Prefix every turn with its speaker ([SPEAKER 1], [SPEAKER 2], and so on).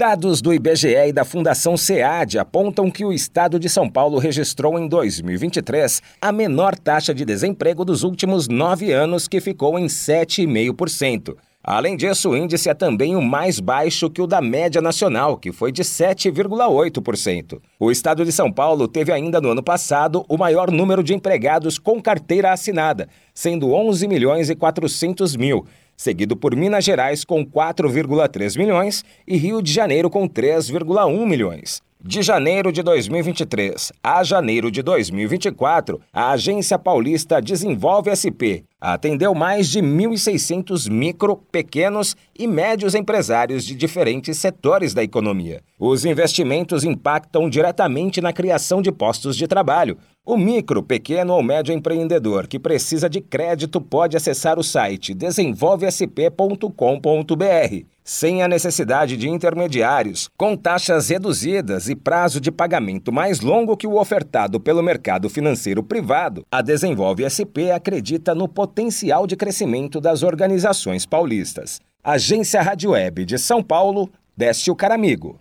[SPEAKER 1] Dados do IBGE e da Fundação SEAD apontam que o estado de São Paulo registrou em 2023 a menor taxa de desemprego dos últimos nove anos, que ficou em 7,5%. Além disso, o índice é também o mais baixo que o da média nacional, que foi de 7,8%. O estado de São Paulo teve ainda no ano passado o maior número de empregados com carteira assinada, sendo 11 milhões e 400 mil, seguido por Minas Gerais com 4,3 milhões e Rio de Janeiro com 3,1 milhões. De janeiro de 2023 a janeiro de 2024, a Agência Paulista Desenvolve SP atendeu mais de 1.600 micro, pequenos e médios empresários de diferentes setores da economia. Os investimentos impactam diretamente na criação de postos de trabalho. O micro, pequeno ou médio empreendedor que precisa de crédito pode acessar o site desenvolvesp.com.br, sem a necessidade de intermediários, com taxas reduzidas e prazo de pagamento mais longo que o ofertado pelo mercado financeiro privado. A Desenvolve SP acredita no potencial de crescimento das organizações paulistas. Agência Rádio Web de São Paulo, Décio Caramigo.